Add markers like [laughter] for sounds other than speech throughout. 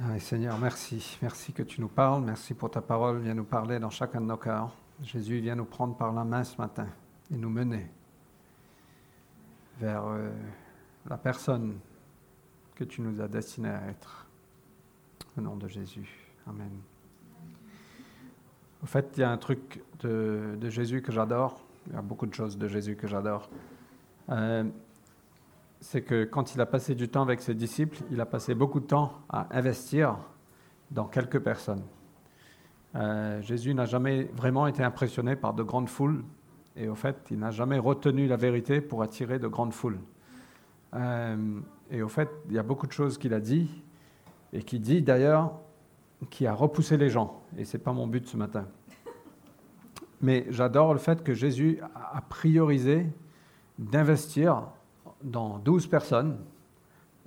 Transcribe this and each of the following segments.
Ah, Seigneur, merci. Merci que tu nous parles. Merci pour ta parole. Viens nous parler dans chacun de nos cœurs. Jésus, viens nous prendre par la main ce matin et nous mener vers euh, la personne que tu nous as destinée à être. Au nom de Jésus. Amen. Au fait, il y a un truc de, Jésus que j'adore. Il y a beaucoup de choses de Jésus que j'adore. Euh, c'est que quand il a passé du temps avec ses disciples, il a passé beaucoup de temps à investir dans quelques personnes. Euh, Jésus n'a jamais vraiment été impressionné par de grandes foules, et au fait, il n'a jamais retenu la vérité pour attirer de grandes foules. Euh, et au fait, il y a beaucoup de choses qu'il a dit, et qui dit d'ailleurs, qui a repoussé les gens, et ce n'est pas mon but ce matin. Mais j'adore le fait que Jésus a priorisé d'investir dans 12 personnes,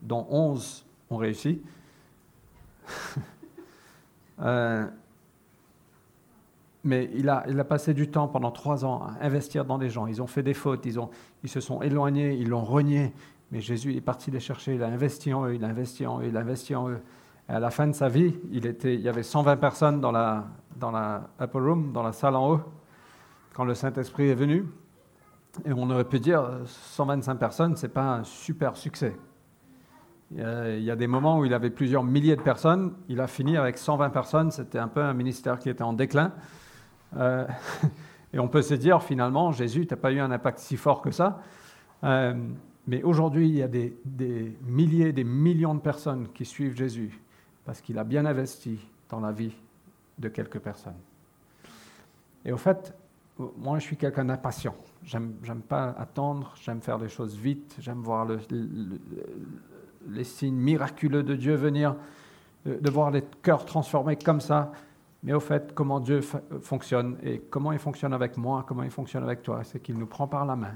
dont 11 ont réussi. [laughs] euh, mais il a, il a, passé du temps pendant trois ans à investir dans des gens. Ils ont fait des fautes, ils, ont, ils se sont éloignés, ils l'ont renié. Mais Jésus est parti les chercher, il a investi en eux, il a investi en eux, il a investi en eux. Et à la fin de sa vie, il, était, il y avait 120 personnes dans la, dans la upper room, dans la salle en haut, quand le Saint-Esprit est venu. Et on aurait pu dire 125 personnes, ce n'est pas un super succès. Il y, a, des moments où il avait plusieurs milliers de personnes, il a fini avec 120 personnes, c'était un peu un ministère qui était en déclin. Euh, [laughs] et on peut se dire finalement, Jésus, tu n'as pas eu un impact si fort que ça. Euh, mais aujourd'hui, il y a des, des, milliers, des millions de personnes qui suivent Jésus parce qu'il a bien investi dans la vie de quelques personnes. Et au fait, moi, je suis quelqu'un d'impatient. J'aime pas attendre, j'aime faire les choses vite, j'aime voir le, le, les signes miraculeux de Dieu venir, de voir les cœurs transformés comme ça. Mais au fait, comment Dieu fonctionne et comment il fonctionne avec moi, comment il fonctionne avec toi, c'est qu'il nous prend par la main.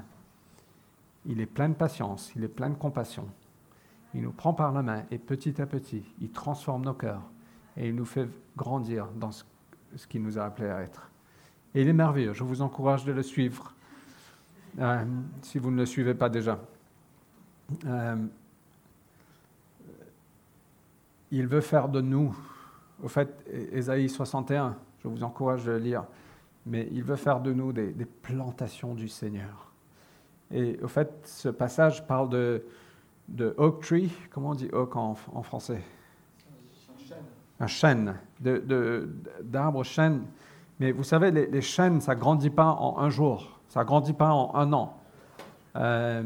Il est plein de patience, il est plein de compassion. Il nous prend par la main et petit à petit, il transforme nos cœurs et il nous fait grandir dans ce, ce qu'il nous a appelé à être. Et il est merveilleux. Je vous encourage de le suivre euh, si vous ne le suivez pas déjà. Euh, il veut faire de nous, au fait, Ésaïe 61, je vous encourage de le lire, mais il veut faire de nous des, plantations du Seigneur. Et au fait, ce passage parle de, de oak tree, comment on dit oak en, français? Un chêne, d'arbres de, chênes. Mais vous savez, les, les chênes, ça ne grandit pas en un jour, ça ne grandit pas en un an. Euh,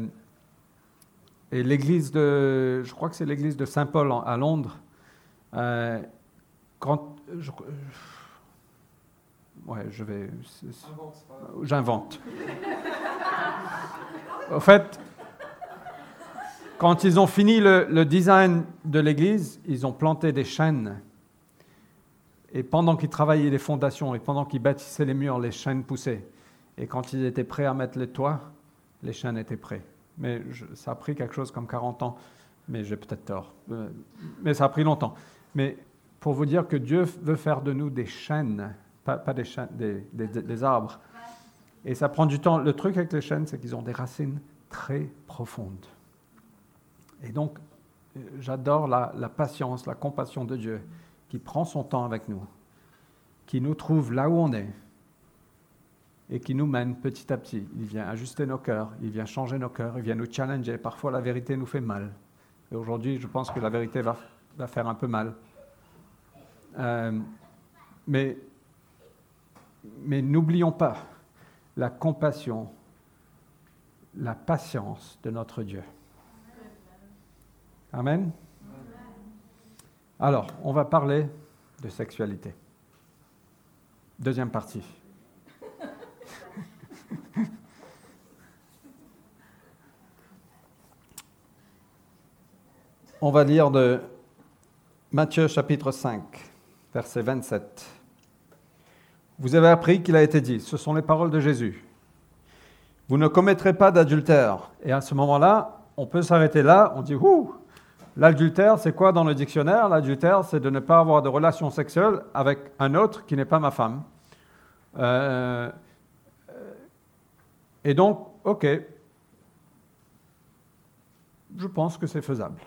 et l'église de, je crois que c'est l'église de Saint-Paul à Londres, euh, quand, je, ouais, je vais. J'invente. Au fait, quand ils ont fini le, le design de l'église, ils ont planté des chênes. Et pendant qu'ils travaillaient les fondations et pendant qu'ils bâtissaient les murs, les chênes poussaient. Et quand ils étaient prêts à mettre les toits, les chênes étaient prêts. Mais ça a pris quelque chose comme 40 ans, mais j'ai peut-être tort. Euh, mais ça a pris longtemps. Mais pour vous dire que Dieu veut faire de nous des chênes, pas, des, arbres. Et ça prend du temps. Le truc avec les chênes, c'est qu'ils ont des racines très profondes. Et donc, j'adore la, la, patience, la compassion de Dieu qui prend son temps avec nous, qui nous trouve là où on est et qui nous mène petit à petit. Il vient ajuster nos cœurs, il vient changer nos cœurs, il vient nous challenger. Parfois, la vérité nous fait mal. Et aujourd'hui, je pense que la vérité va faire un peu mal. Euh, mais n'oublions pas la compassion, la patience de notre Dieu. Amen. Alors, on va parler de sexualité. Deuxième partie. On va lire de Matthieu chapitre 5, verset 27. Vous avez appris qu'il a été dit, ce sont les paroles de Jésus. Vous ne commettrez pas d'adultère. Et à ce moment-là, on peut s'arrêter là, on dit, ouh, l'adultère, c'est quoi dans le dictionnaire? L'adultère, c'est de ne pas avoir de relation sexuelle avec un autre qui n'est pas ma femme. Euh, et donc, ok, je pense que c'est faisable.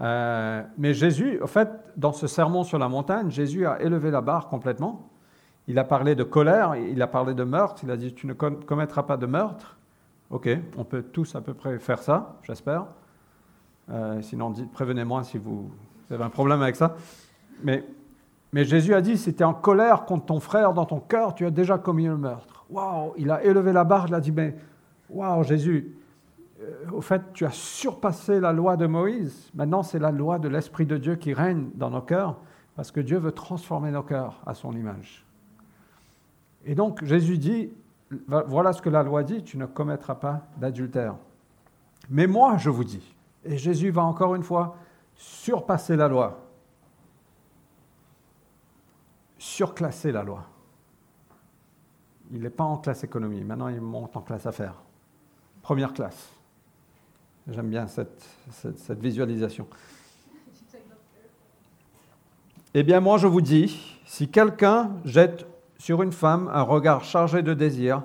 Euh, mais Jésus, en fait, dans ce sermon sur la montagne, Jésus a élevé la barre complètement. Il a parlé de colère, il a parlé de meurtre, il a dit tu ne commettras pas de meurtre. Ok, on peut tous à peu près faire ça, j'espère. Euh, sinon, prévenez-moi si vous, avez un problème avec ça. Mais, mais Jésus a dit si tu es en colère contre ton frère dans ton cœur, tu as déjà commis le meurtre. Waouh, il a élevé la barre, il a dit mais waouh, Jésus, au fait, tu as surpassé la loi de Moïse. Maintenant, c'est la loi de l'Esprit de Dieu qui règne dans nos cœurs, parce que Dieu veut transformer nos cœurs à son image. Et donc, Jésus dit, voilà ce que la loi dit, tu ne commettras pas d'adultère. Mais moi, je vous dis, et Jésus va encore une fois surpasser la loi, surclasser la loi. Il n'est pas en classe économie, maintenant il monte en classe affaires. Première classe. J'aime bien cette, visualisation. Eh bien, moi, je vous dis, si quelqu'un jette sur une femme un regard chargé de désir,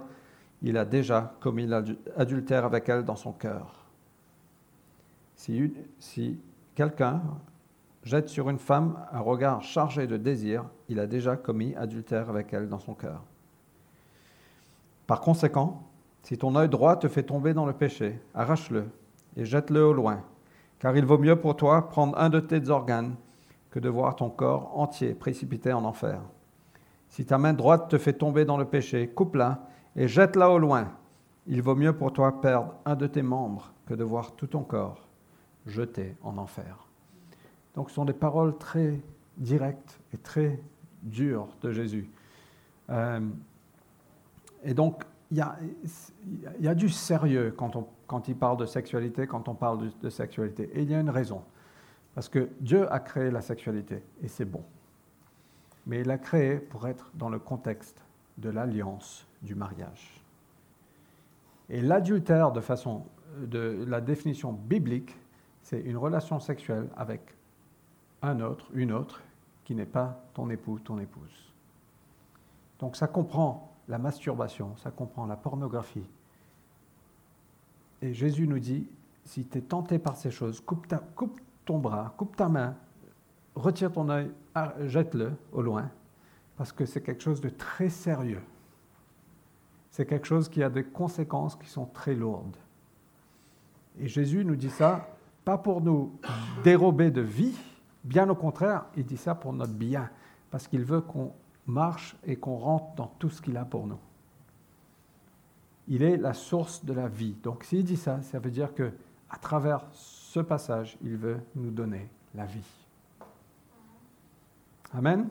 il a déjà commis l'adultère avec elle dans son cœur. Si, si quelqu'un jette sur une femme un regard chargé de désir, il a déjà commis adultère avec elle dans son cœur. Par conséquent, si ton œil droit te fait tomber dans le péché, arrache-le et jette-le au loin, car il vaut mieux pour toi prendre un de tes organes que de voir ton corps entier précipité en enfer. Si ta main droite te fait tomber dans le péché, coupe-la et jette-la au loin. Il vaut mieux pour toi perdre un de tes membres que de voir tout ton corps jeté en enfer. Donc ce sont des paroles très directes et très dures de Jésus. Euh, et donc il y, a, du sérieux quand, il parle de sexualité, quand on parle de, sexualité. Et il y a une raison. Parce que Dieu a créé la sexualité, et c'est bon. Mais il l'a créé pour être dans le contexte de l'alliance du mariage. Et l'adultère, de façon de la définition biblique, c'est une relation sexuelle avec un autre, une autre, qui n'est pas ton époux, ton épouse. Donc ça comprend la masturbation, ça comprend la pornographie. Et Jésus nous dit, si tu es tenté par ces choses, coupe, ton bras, coupe ta main, retire ton œil, ah, jette-le au loin, parce que c'est quelque chose de très sérieux. C'est quelque chose qui a des conséquences qui sont très lourdes. Et Jésus nous dit ça, pas pour nous dérober de vie, bien au contraire, il dit ça pour notre bien, parce qu'il veut qu'on marche et qu'on rentre dans tout ce qu'il a pour nous. Il est la source de la vie. Donc s'il dit ça, ça veut dire que à travers ce passage, il veut nous donner la vie. Amen.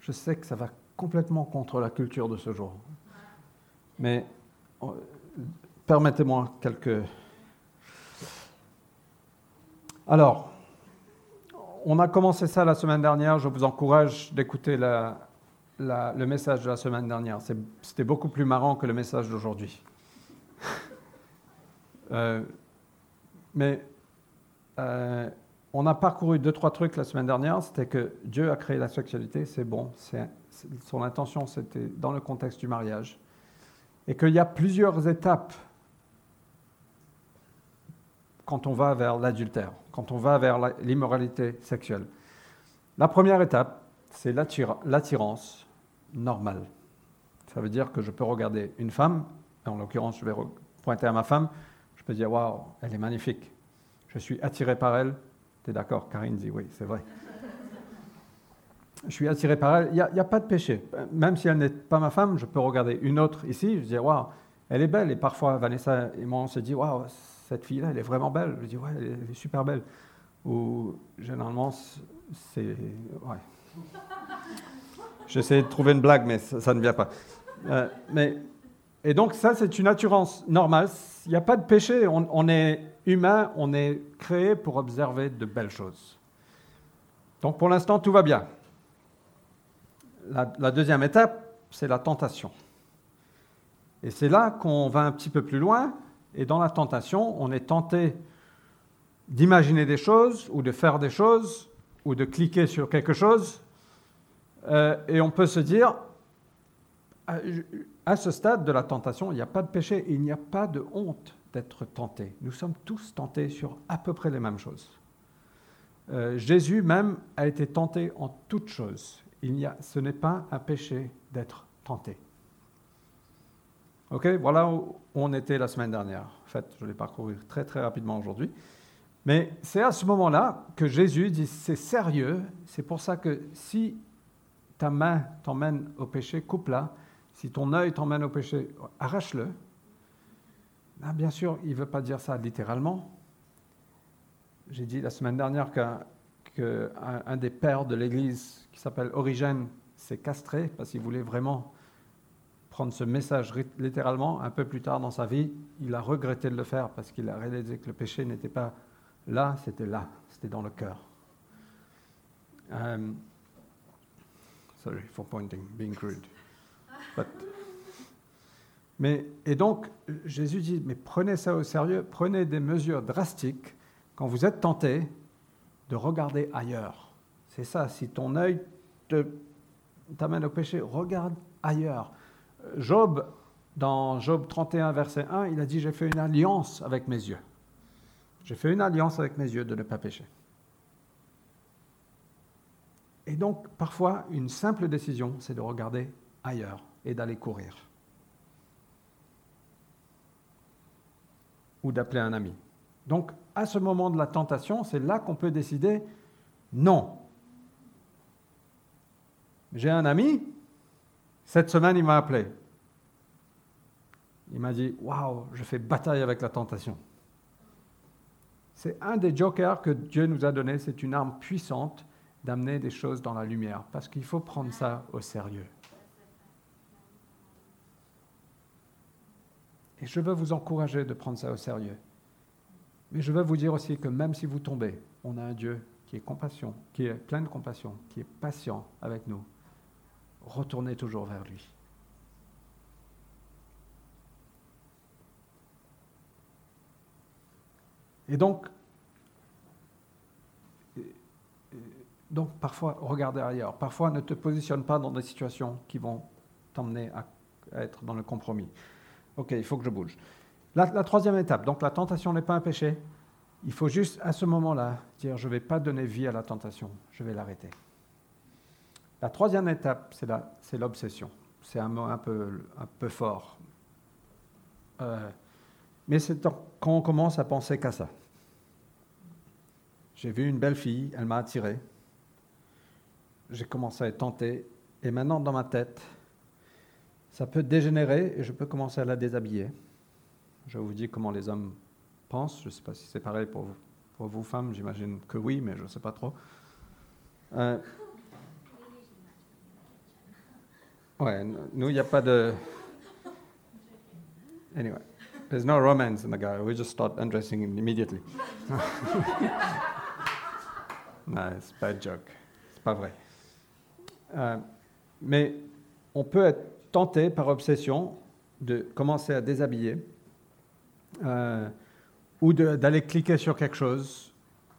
Je sais que ça va complètement contre la culture de ce jour. Mais euh, permettez-moi quelques... Alors, on a commencé ça la semaine dernière. Je vous encourage d'écouter le message de la semaine dernière. C'était beaucoup plus marrant que le message d'aujourd'hui. [laughs] Euh, mais euh, on a parcouru deux, trois trucs la semaine dernière. C'était que Dieu a créé la sexualité, c'est bon. son intention, c'était dans le contexte du mariage. Et qu'il y a plusieurs étapes quand on va vers l'adultère, quand on va vers l'immoralité sexuelle. La première étape, c'est l'attirance normale. Ça veut dire que je peux regarder une femme, en l'occurrence, je vais pointer à ma femme, je peux dire Waouh, elle est magnifique. Je suis attiré par elle. Tu es d'accord Karine dit Oui, c'est vrai. je suis attiré par elle. Il n'y a, pas de péché. Même si elle n'est pas ma femme, je peux regarder une autre ici. Je dis Waouh, elle est belle. Et parfois, Vanessa et moi, on se dit Waouh, cette fille-là, elle est vraiment belle. Je dis, ouais, elle est super belle. Ou généralement, c'est. Ouais. J'essaie de trouver une blague, mais ça, ne vient pas. Euh, mais, et donc, ça, c'est une assurance normale. Il n'y a pas de péché. On, est humain, on est créé pour observer de belles choses. Donc, pour l'instant, tout va bien. La deuxième étape, c'est la tentation. Et c'est là qu'on va un petit peu plus loin et dans la tentation, on est tenté d'imaginer des choses ou de faire des choses ou de cliquer sur quelque chose. Euh, et on peut se dire, à, ce stade de la tentation, il n'y a pas de péché il n'y a pas de honte d'être tenté. Nous sommes tous tentés sur à peu près les mêmes choses. Euh, Jésus même a été tenté en toutes choses. Il y a, ce n'est pas un péché d'être tenté. Ok, voilà où on était la semaine dernière. En fait, je vais parcourir très très rapidement aujourd'hui. Mais c'est à ce moment-là que Jésus dit c'est sérieux. C'est pour ça que si ta main t'emmène au péché, coupe-la. Si ton œil t'emmène au péché, arrache-le. Ah, bien sûr, il ne veut pas dire ça littéralement. J'ai dit la semaine dernière qu'un des pères de l'Église, qui s'appelle Origène, s'est castré parce qu'il voulait vraiment prendre ce message littéralement. Un peu plus tard dans sa vie, il a regretté de le faire parce qu'il a réalisé que le péché n'était pas là, c'était là, c'était dans le cœur. Um, sorry for pointing, being crude. mais, et donc, Jésus dit, mais prenez ça au sérieux, prenez des mesures drastiques quand vous êtes tenté de regarder ailleurs. C'est ça, si ton œil t'amène au péché, regarde ailleurs. Job, dans Job 31, verset 1, il a dit, j'ai fait une alliance avec mes yeux. J'ai fait une alliance avec mes yeux de ne pas pécher. Et donc, parfois, une simple décision, c'est de regarder ailleurs et d'aller courir. Ou d'appeler un ami. Donc, à ce moment de la tentation, c'est là qu'on peut décider non. J'ai un ami, cette semaine, il m'a appelé. Il m'a dit Waouh, je fais bataille avec la tentation. C'est un des jokers que Dieu nous a donné, c'est une arme puissante d'amener des choses dans la lumière, parce qu'il faut prendre ça au sérieux. Et je veux vous encourager de prendre ça au sérieux. Mais je veux vous dire aussi que même si vous tombez, on a un Dieu qui est compassion, qui est plein de compassion, qui est patient avec nous. Retournez toujours vers lui. Et donc, donc parfois, regardez ailleurs. Parfois, ne te positionne pas dans des situations qui vont t'emmener à, être dans le compromis. Ok, il faut que je bouge. La, la troisième étape, donc la tentation n'est pas un péché. Il faut juste à ce moment-là dire, je ne vais pas donner vie à la tentation, je vais l'arrêter. La troisième étape, c'est l'obsession. C'est un mot un peu, un peu fort. Euh, mais c'est quand on commence à penser qu'à ça. J'ai vu une belle fille, elle m'a attiré. J'ai commencé à être tenté. Et maintenant, dans ma tête, ça peut dégénérer et je peux commencer à la déshabiller. Je vous dis comment les hommes pensent. Je ne sais pas si c'est pareil pour vous, pour vous femmes. J'imagine que oui, mais je ne sais pas trop. Euh, nous, il n'y a pas de. Anyway. There's no romance in the guy. We just start undressing him immediately. [laughs] pas un joke. C'est pas vrai. Euh, mais on peut être tenté par obsession de commencer à déshabiller euh, ou d'aller cliquer sur quelque chose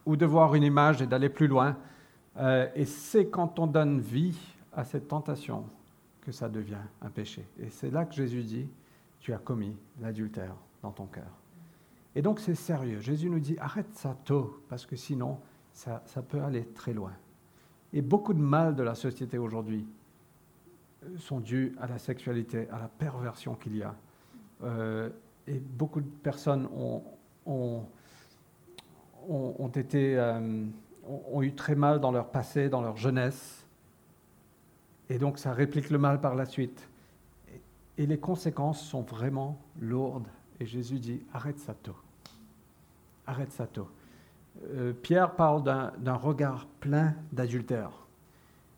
ou de voir une image et d'aller plus loin. Euh, et c'est quand on donne vie à cette tentation que ça devient un péché. Et c'est là que Jésus dit, tu as commis l'adultère dans ton cœur. Et donc c'est sérieux. Jésus nous dit, arrête ça tôt, parce que sinon, ça, ça, peut aller très loin. Et beaucoup de mal de la société aujourd'hui sont dus à la sexualité, à la perversion qu'il y a. Euh, et beaucoup de personnes ont, ont, ont, été, euh, ont eu très mal dans leur passé, dans leur jeunesse. Et donc ça réplique le mal par la suite. Et les conséquences sont vraiment lourdes. Et Jésus dit, arrête ça tôt. Arrête ça tôt. Euh, Pierre parle d'un regard plein d'adultère,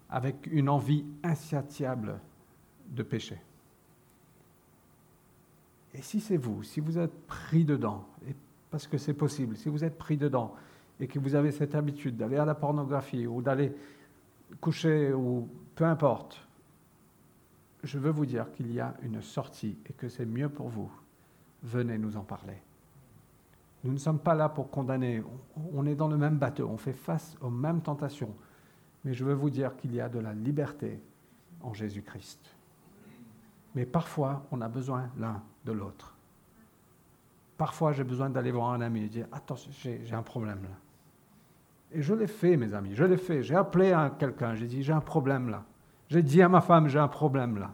avec une envie insatiable de péché. Et si c'est vous, si vous êtes pris dedans, parce que c'est possible, si vous êtes pris dedans et que vous avez cette habitude d'aller à la pornographie ou d'aller coucher ou peu importe, je veux vous dire qu'il y a une sortie et que c'est mieux pour vous. Venez nous en parler. Nous ne sommes pas là pour condamner. On est dans le même bateau. On fait face aux mêmes tentations. Mais je veux vous dire qu'il y a de la liberté en Jésus-Christ. Mais parfois, on a besoin l'un de l'autre. Parfois, j'ai besoin d'aller voir un ami et dire Attends, j'ai un problème là. Et je l'ai fait, mes amis, je l'ai fait. J'ai appelé quelqu'un, j'ai dit, j'ai un problème là. J'ai dit à ma femme, j'ai un problème là.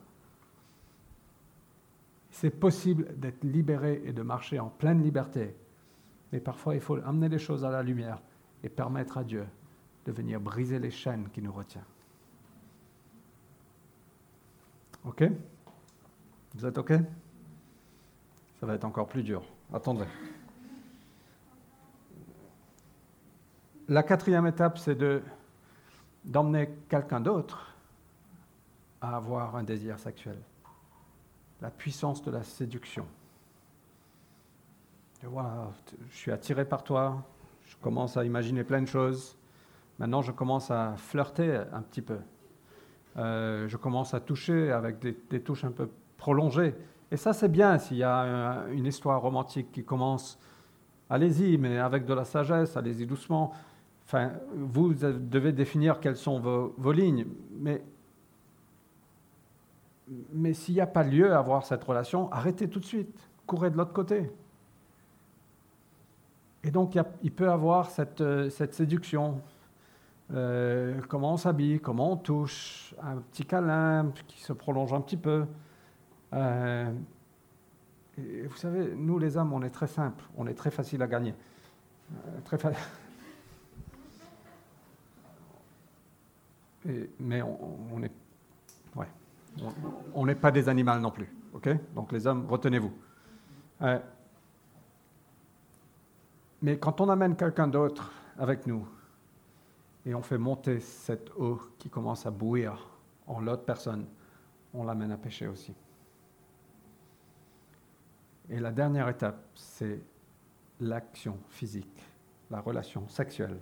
C'est possible d'être libéré et de marcher en pleine liberté. Mais parfois, il faut amener les choses à la lumière et permettre à Dieu de venir briser les chaînes qui nous retiennent. OK? Vous êtes OK? Ça va être encore plus dur. Attendez. La quatrième étape, c'est de, d'emmener quelqu'un d'autre à avoir un désir sexuel. La puissance de la séduction. Je, suis attiré par toi, je commence à imaginer plein de choses. Maintenant, je commence à flirter un petit peu. Euh, je commence à toucher avec des, touches un peu prolongées. Et ça, c'est bien s'il y a une histoire romantique qui commence. Allez-y, mais avec de la sagesse, allez-y doucement. Vous devez définir quelles sont vos, vos lignes. Mais, mais s'il n'y a pas lieu à avoir cette relation, arrêtez tout de suite. Courez de l'autre côté. Et donc, il, peut avoir cette, euh, séduction. Euh, comment on s'habille, comment on touche, un petit câlin qui se prolonge un petit peu. Euh, vous savez, nous les hommes, on est très simple, on est très facile à gagner. très mais on, est, ouais, on n'est pas des animaux non plus, Donc les hommes, retenez-vous. Mais quand on amène quelqu'un d'autre avec nous et on fait monter cette eau qui commence à bouillir en l'autre personne, on l'amène à pécher aussi. Et la dernière étape, c'est l'action physique, la relation sexuelle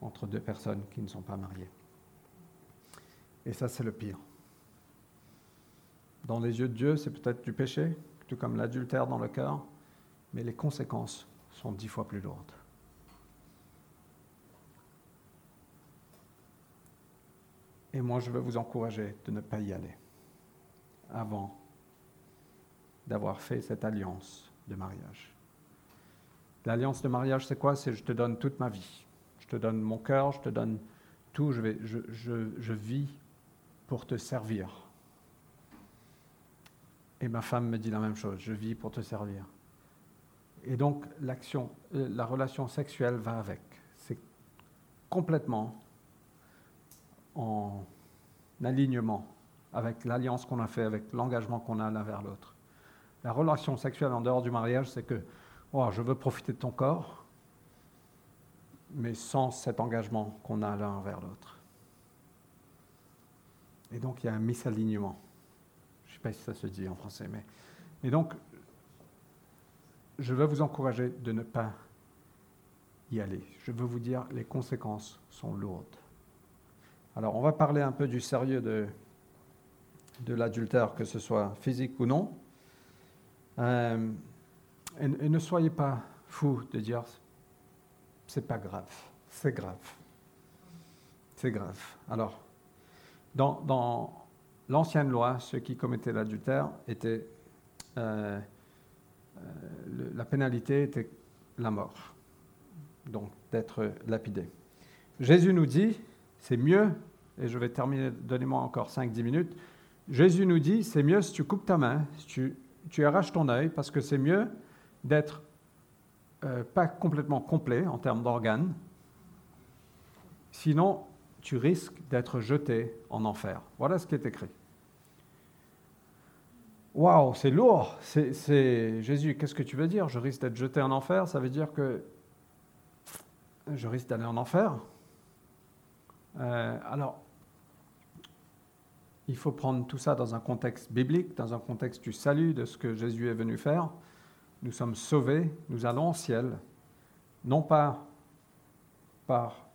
entre deux personnes qui ne sont pas mariées. Et ça, c'est le pire. Dans les yeux de Dieu, c'est peut-être du péché, tout comme l'adultère dans le cœur, mais les conséquences sont dix fois plus lourdes. Et moi, je veux vous encourager de ne pas y aller avant d'avoir fait cette alliance de mariage. L'alliance de mariage, c'est quoi? C'est je te donne toute ma vie. Je te donne mon cœur, je te donne tout. Je, vais, je, je, je vis pour te servir. Et ma femme me dit la même chose. Je vis pour te servir. Et donc, l'action, euh, la relation sexuelle va avec. C'est complètement en alignement avec l'alliance qu'on a fait, avec l'engagement qu'on a l'un vers l'autre. La relation sexuelle en dehors du mariage, c'est que oh, je veux profiter de ton corps, mais sans cet engagement qu'on a l'un vers l'autre. Et donc il y a un misalignement. Je ne sais pas si ça se dit en français, mais. Et donc je veux vous encourager de ne pas y aller. Je veux vous dire, les conséquences sont lourdes. Alors, on va parler un peu du sérieux de, de l'adultère, que ce soit physique ou non. Euh, et, ne soyez pas fous de dire, c'est pas grave, c'est grave. C'est grave. Alors, dans, dans l'ancienne loi, ceux qui commettaient l'adultère étaient euh, euh, la pénalité était la mort, donc d'être lapidé. Jésus nous dit, c'est mieux, et je vais terminer, donnez-moi encore 5-10 minutes, Jésus nous dit, c'est mieux si tu coupes ta main, si tu, tu arraches ton œil, parce que c'est mieux d'être euh, pas complètement complet en termes d'organes, sinon tu risques d'être jeté en enfer. Voilà ce qui est écrit. Waouh, c'est lourd. C'est Jésus, qu'est-ce que tu veux dire? Je risque d'être jeté en enfer. Ça veut dire que je risque d'aller en enfer? Euh, alors, il faut prendre tout ça dans un contexte biblique, dans un contexte du salut, de ce que Jésus est venu faire. Nous sommes sauvés, nous allons au ciel, non pas par,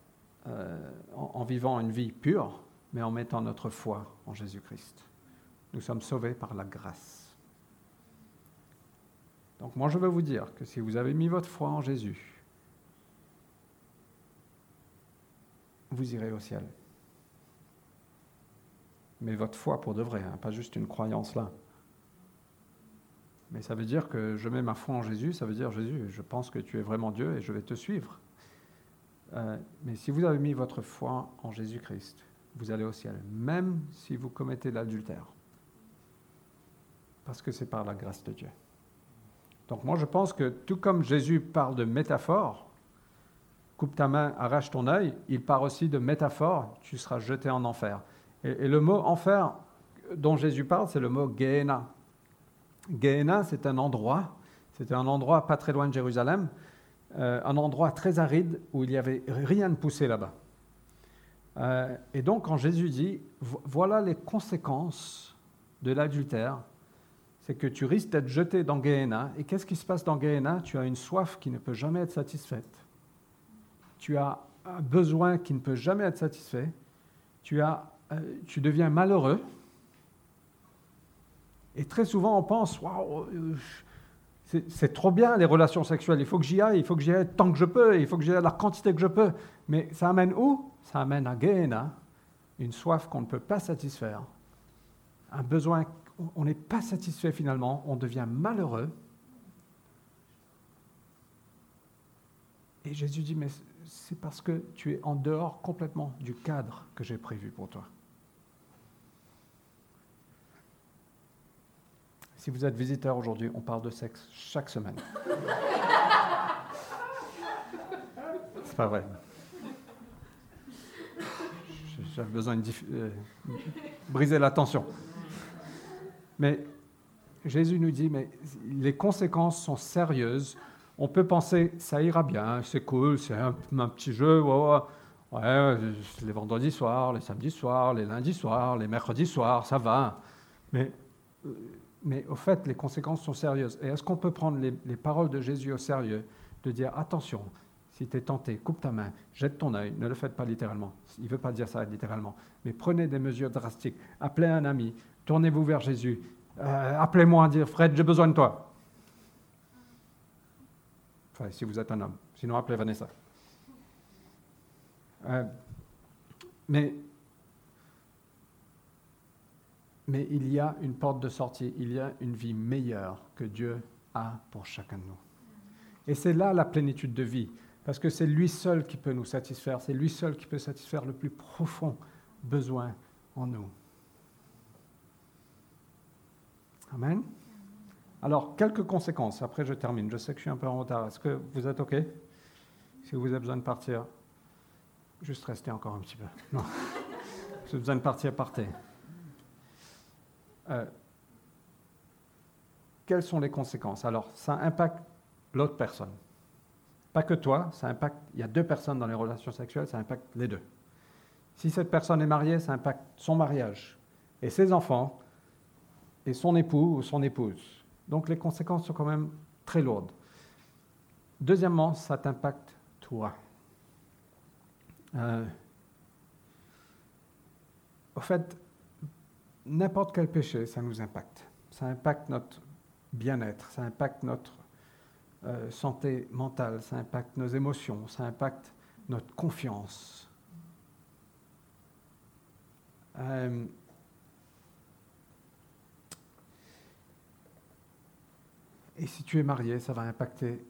euh, en vivant une vie pure, mais en mettant notre foi en Jésus-Christ. Nous sommes sauvés par la grâce. Donc moi je veux vous dire que si vous avez mis votre foi en Jésus, vous irez au ciel. Mais votre foi pour de vrai, hein, pas juste une croyance là. Mais ça veut dire que je mets ma foi en Jésus, ça veut dire Jésus, je pense que tu es vraiment Dieu et je vais te suivre. Euh, mais si vous avez mis votre foi en Jésus-Christ, vous allez au ciel, même si vous commettez l'adultère. Parce que c'est par la grâce de Dieu. Donc moi je pense que tout comme Jésus parle de métaphore, coupe ta main, arrache ton œil, il parle aussi de métaphore, tu seras jeté en enfer. Et, le mot enfer dont Jésus parle, c'est le mot Gehenna. Gehenna, c'est un endroit, c'était un endroit pas très loin de Jérusalem, euh, un endroit très aride où il n'y avait rien de poussé là-bas. Euh, et donc quand Jésus dit, voilà les conséquences de l'adultère, c'est que tu risques d'être jeté dans Gehenna. Et qu'est-ce qui se passe dans Gehenna Tu as une soif qui ne peut jamais être satisfaite. Tu as un besoin qui ne peut jamais être satisfait. Tu, as, euh, tu deviens malheureux. Et très souvent, on pense, waouh, c'est trop bien les relations sexuelles, il faut que j'y aille, il faut que j'y aille tant que je peux, il faut que j'y aille la quantité que je peux. Mais ça amène où? Ça amène à Gehenna, une soif qu'on ne peut pas satisfaire, un besoin on n'est pas satisfait finalement, on devient malheureux. Et Jésus dit, mais c'est parce que tu es en dehors complètement du cadre que j'ai prévu pour toi. Si vous êtes visiteur aujourd'hui, on parle de sexe chaque semaine. C'est pas vrai. J'avais besoin de euh, briser la tension. Mais Jésus nous dit, mais les conséquences sont sérieuses. On peut penser, ça ira bien, c'est cool, c'est un, petit jeu, ouais, les vendredis soirs, les samedis soirs, les lundis soirs, les mercredis soirs, ça va. Mais, mais au fait, les conséquences sont sérieuses. Et est-ce qu'on peut prendre les, les, paroles de Jésus au sérieux, de dire, attention, si tu es tenté, coupe ta main, jette ton œil, ne le faites pas littéralement. Il ne veut pas dire ça littéralement. Mais prenez des mesures drastiques. Appelez un ami, tournez-vous vers Jésus. Euh, appelez-moi, dire Fred, j'ai besoin de toi. Enfin, si vous êtes un homme. Sinon, appelez Vanessa. Euh, mais, mais il y a une porte de sortie, il y a une vie meilleure que Dieu a pour chacun de nous. Et c'est là la plénitude de vie, parce que c'est lui seul qui peut nous satisfaire, c'est lui seul qui peut satisfaire le plus profond besoin en nous. Amen. Alors, quelques conséquences. Après, je termine. Je sais que je suis un peu en retard. Est-ce que vous êtes OK? Si vous avez besoin de partir, juste restez encore un petit peu. Non. si vous avez besoin de partir, partez. Euh, quelles sont les conséquences? Alors, ça impacte l'autre personne. Pas que toi, ça impacte. Il y a deux personnes dans les relations sexuelles, ça impacte les deux. Si cette personne est mariée, ça impacte son mariage et ses enfants et son époux ou son épouse. Donc les conséquences sont quand même très lourdes. Deuxièmement, ça t'impacte toi. Euh, au fait, n'importe quel péché, ça nous impacte. Ça impacte notre bien-être, ça impacte notre euh, santé mentale, ça impacte nos émotions, ça impacte notre confiance. Euh, Et si tu es marié, ça va impacter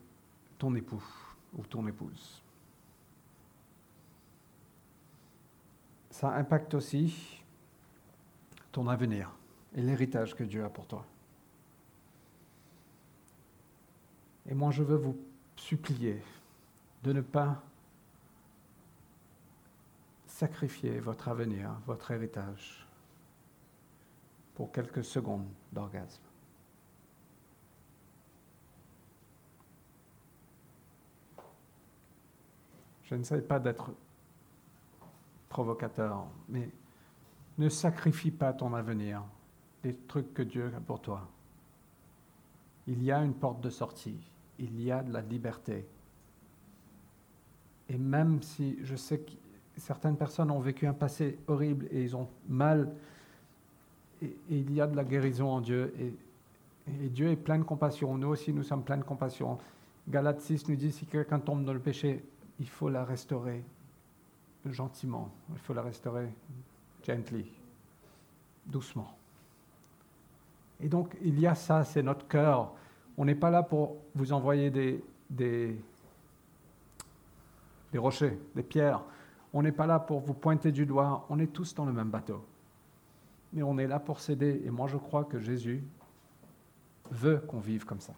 ton époux ou ton épouse. Ça impacte aussi ton avenir et l'héritage que Dieu a pour toi. Et moi, je veux vous supplier de ne pas sacrifier votre avenir, votre héritage, pour quelques secondes d'orgasme. Je n'essaie pas d'être provocateur, mais ne sacrifie pas ton avenir, des trucs que Dieu a pour toi. Il y a une porte de sortie, il y a de la liberté. Et même si je sais que certaines personnes ont vécu un passé horrible et ils ont mal, et, il y a de la guérison en Dieu, et, et Dieu est plein de compassion. Nous aussi, nous sommes pleins de compassion. Galates 6 nous dit, si quelqu'un tombe dans le péché, il faut la restaurer gentiment, il faut la restaurer gently, doucement. Et donc, il y a ça, c'est notre cœur. On n'est pas là pour vous envoyer des, des, des rochers, des pierres. On n'est pas là pour vous pointer du doigt, on est tous dans le même bateau. Mais on est là pour s'aider. Et moi, je crois que Jésus veut qu'on vive comme ça.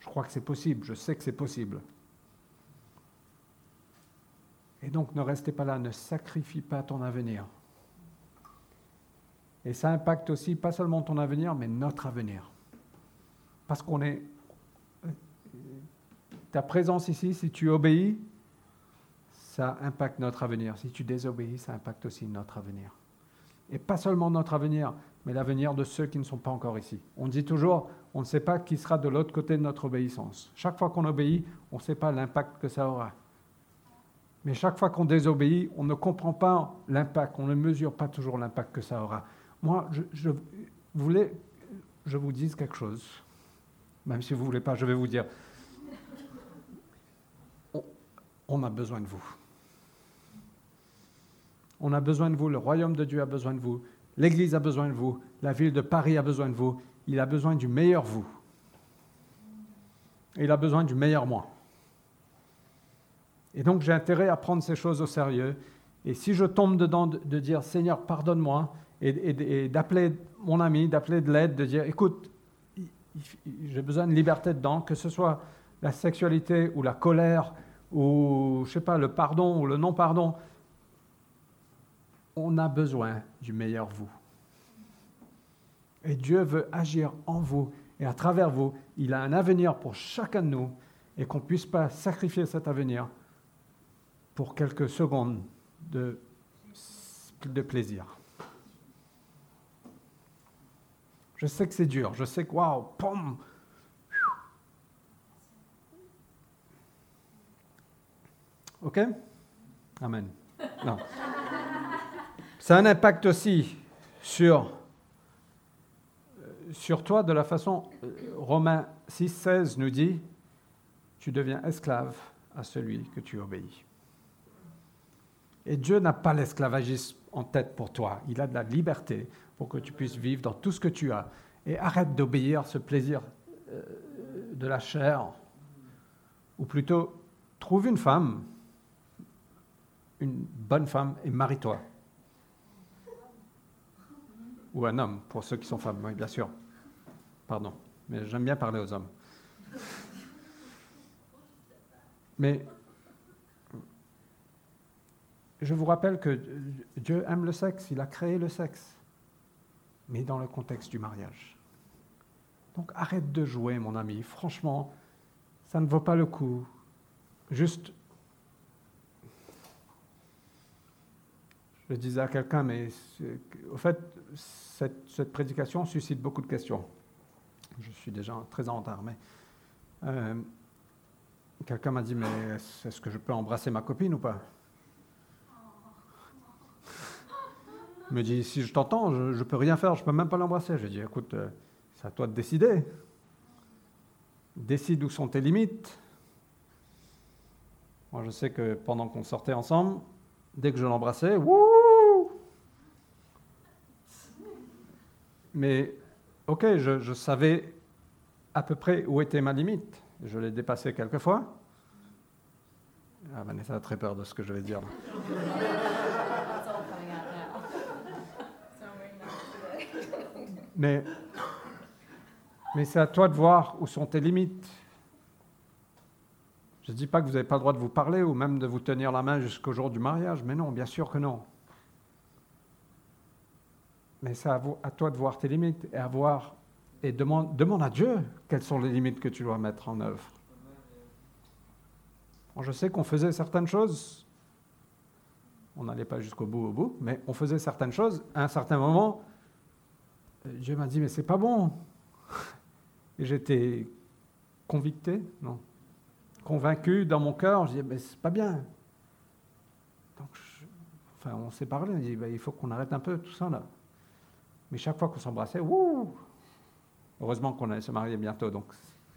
Je crois que c'est possible, je sais que c'est possible. Et donc ne restez pas là, ne sacrifie pas ton avenir. Et ça impacte aussi pas seulement ton avenir, mais notre avenir. Parce qu'on est... Ta présence ici, si tu obéis, ça impacte notre avenir. Si tu désobéis, ça impacte aussi notre avenir. Et pas seulement notre avenir, mais l'avenir de ceux qui ne sont pas encore ici. On dit toujours, on ne sait pas qui sera de l'autre côté de notre obéissance. Chaque fois qu'on obéit, on ne sait pas l'impact que ça aura. Mais chaque fois qu'on désobéit, on ne comprend pas l'impact, on ne mesure pas toujours l'impact que ça aura. Moi, je, voulais, je vous dise quelque chose, même si vous ne voulez pas, je vais vous dire. on a besoin de vous. On a besoin de vous, le royaume de Dieu a besoin de vous, l'Église a besoin de vous, la ville de Paris a besoin de vous, il a besoin du meilleur vous. Il a besoin du meilleur moi. Et donc j'ai intérêt à prendre ces choses au sérieux. Et si je tombe dedans de, dire Seigneur, pardonne-moi, et, d'appeler mon ami, d'appeler de l'aide, de dire écoute, j'ai besoin de liberté dedans, que ce soit la sexualité ou la colère ou je sais pas le pardon ou le non pardon, on a besoin du meilleur vous. Et Dieu veut agir en vous et à travers vous. Il a un avenir pour chacun de nous et qu'on ne puisse pas sacrifier cet avenir pour quelques secondes de, plaisir. Je sais que c'est dur, je sais que waouh, pom, OK? Amen. Non. Ça a un impact aussi sur, sur toi de la façon, euh, Romains 6, 16 nous dit, tu deviens esclave à celui que tu obéis. Et Dieu n'a pas l'esclavagisme en tête pour toi. Il a de la liberté pour que tu puisses vivre dans tout ce que tu as. Et arrête d'obéir ce plaisir euh, de la chair. Ou plutôt, trouve une femme, une bonne femme, et marie-toi ou un homme, pour ceux qui sont femmes, oui, bien sûr. Pardon, mais j'aime bien parler aux hommes. Mais je vous rappelle que Dieu aime le sexe, il a créé le sexe, mais dans le contexte du mariage. Donc arrête de jouer, mon ami. Franchement, ça ne vaut pas le coup. Juste je disais à quelqu'un, mais au fait, cette, prédication suscite beaucoup de questions. Je suis déjà très en retard, mais euh, quelqu'un m'a dit, mais est-ce que je peux embrasser ma copine ou pas? Il me dit, si je t'entends, je ne peux rien faire, je ne peux même pas l'embrasser. Je dit, écoute, euh, c'est à toi de décider. Décide où sont tes limites. Moi, je sais que pendant qu'on sortait ensemble, dès que je l'embrassais, wouh Mais, ok, je, savais à peu près où était ma limite. Je l'ai dépassée quelques fois. Ah, Vanessa a très peur de ce que je vais dire. Mais mais c'est à toi de voir où sont tes limites. Je ne dis pas que vous n'avez pas le droit de vous parler ou même de vous tenir la main jusqu'au jour du mariage, mais non, bien sûr que non. Mais c'est à, toi de voir tes limites et à voir et demande, demande à Dieu quelles sont les limites que tu dois mettre en œuvre. je sais qu'on faisait certaines choses, on n'allait pas jusqu'au bout au bout, mais on faisait certaines choses. À un certain moment, Dieu m'a dit mais c'est pas bon. [laughs] Et j'étais convicté, non, convaincu dans mon cœur. Je disais mais c'est pas bien. Donc, enfin, on s'est parlé. On dit ben, il faut qu'on arrête un peu tout ça là. Mais chaque fois qu'on s'embrassait, wouh Heureusement qu'on allait se marier bientôt, donc.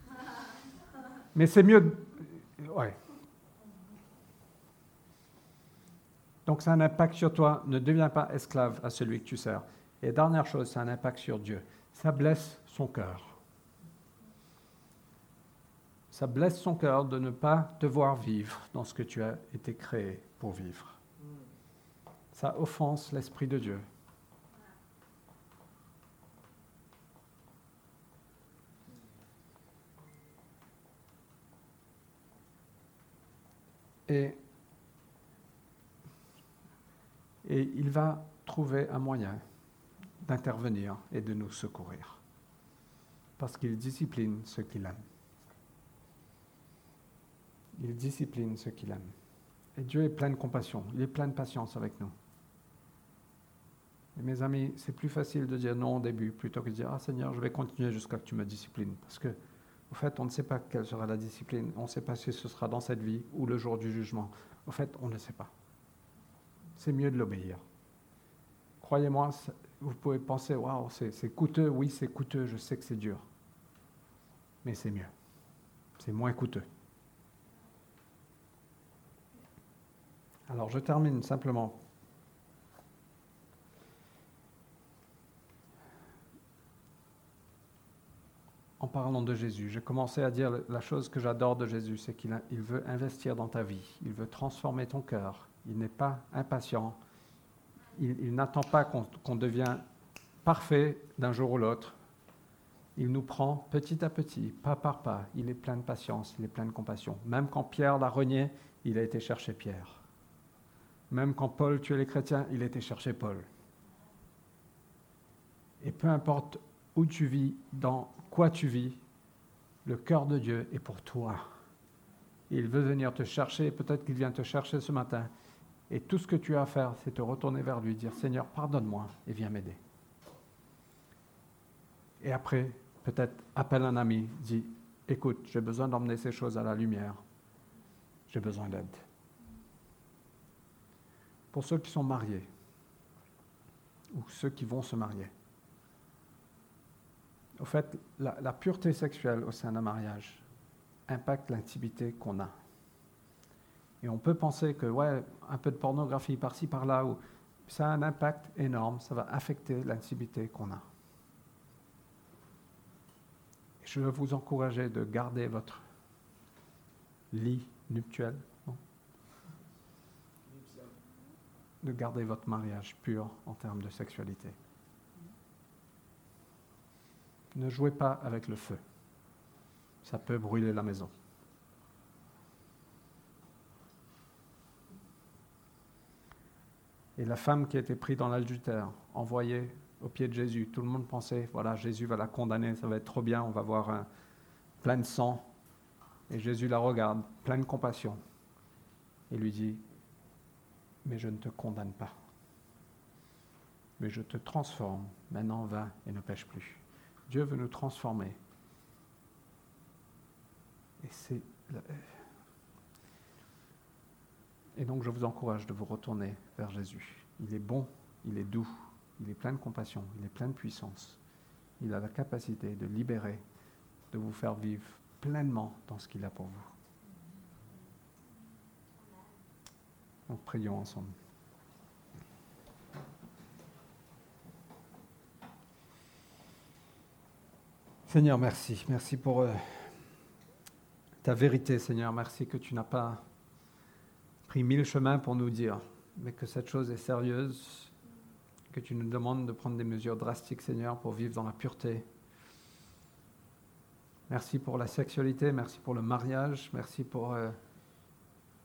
[laughs] Mais c'est mieux. Ouais. Donc, ça a un impact sur toi. Ne deviens pas esclave à celui que tu sers. Et dernière chose, a un impact sur Dieu. Ça blesse son cœur. ça blesse son cœur de ne pas te voir vivre dans ce que tu as été créé pour vivre. Ça offense l'Esprit de Dieu. Et, et il va trouver un moyen d'intervenir et de nous secourir. Parce qu'il discipline ceux qu'il aime. Il discipline ceux qu'il aime. Et Dieu est plein de compassion, il est plein de patience avec nous. Et mes amis, c'est plus facile de dire non au début plutôt que de dire Ah Seigneur, je vais continuer jusqu'à que tu me disciplines. Parce que, au fait, on ne sait pas quelle sera la discipline, on ne sait pas si ce sera dans cette vie ou le jour du jugement. Au fait, on ne sait pas. C'est mieux de l'obéir. Croyez-moi, vous pouvez penser Waouh, c'est coûteux. Oui, c'est coûteux, je sais que c'est dur. Mais c'est mieux. C'est moins coûteux. Alors je termine simplement. En parlant de Jésus, j'ai commencé à dire la chose que j'adore de Jésus, c'est qu'il veut investir dans ta vie, il veut transformer ton cœur, il n'est pas impatient, il, n'attend pas qu'on devienne parfait d'un jour ou l'autre, il nous prend petit à petit, pas par pas, il est plein de patience, il est plein de compassion. Même quand Pierre l'a renié, il a été chercher Pierre. Même quand Paul tuait les chrétiens, il était chercher Paul. Et peu importe où tu vis, dans quoi tu vis, le cœur de Dieu est pour toi. Il veut venir te chercher, peut-être qu'il vient te chercher ce matin. Et tout ce que tu as à faire, c'est te retourner vers lui, dire Seigneur, pardonne-moi et viens m'aider. Et après, peut-être appelle un ami, dis Écoute, j'ai besoin d'emmener ces choses à la lumière. J'ai besoin d'aide pour ceux qui sont mariés ou ceux qui vont se marier. Au fait, la, pureté sexuelle au sein d'un mariage impacte l'intimité qu'on a. Et on peut penser que, ouais, un peu de pornographie par-ci, par-là, ça a un impact énorme, ça va affecter l'intimité qu'on a. je veux vous encourager de garder votre lit nuptiel de garder votre mariage pur en termes de sexualité. Ne jouez pas avec le feu. Ça peut brûler la maison. Et la femme qui a été prise dans l'adultère, envoyée au pied de Jésus, tout le monde pensait, voilà, Jésus va la condamner, ça va être trop bien, on va voir plein de sang. Et Jésus la regarde, plein de compassion, et lui dit, mais je ne te condamne pas. Mais je te transforme. Maintenant, va et ne pêche plus. Dieu veut nous transformer. Et c'est. Et donc, je vous encourage de vous retourner vers Jésus. Il est bon, il est doux, il est plein de compassion, il est plein de puissance. Il a la capacité de libérer, de vous faire vivre pleinement dans ce qu'il a pour vous. Donc prions ensemble. Seigneur, merci. Merci pour euh, ta vérité, Seigneur. Merci que tu n'as pas pris mille chemins pour nous dire, mais que cette chose est sérieuse, que tu nous demandes de prendre des mesures drastiques, Seigneur, pour vivre dans la pureté. Merci pour la sexualité, merci pour le mariage, merci pour... Euh,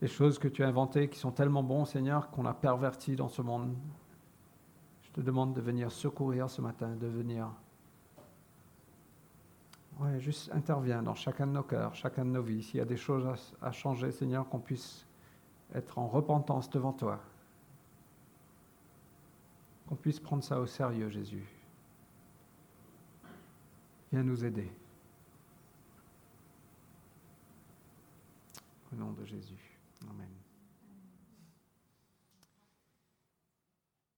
les choses que tu as inventées qui sont tellement bons, Seigneur, qu'on a perverti dans ce monde. Je te demande de venir secourir ce matin, de venir. Ouais, juste interviens dans chacun de nos cœurs, chacun de nos vies. S'il y a des choses à, à changer, Seigneur, qu'on puisse être en repentance devant toi. Qu'on puisse prendre ça au sérieux, Jésus. Viens nous aider. Au nom de Jésus.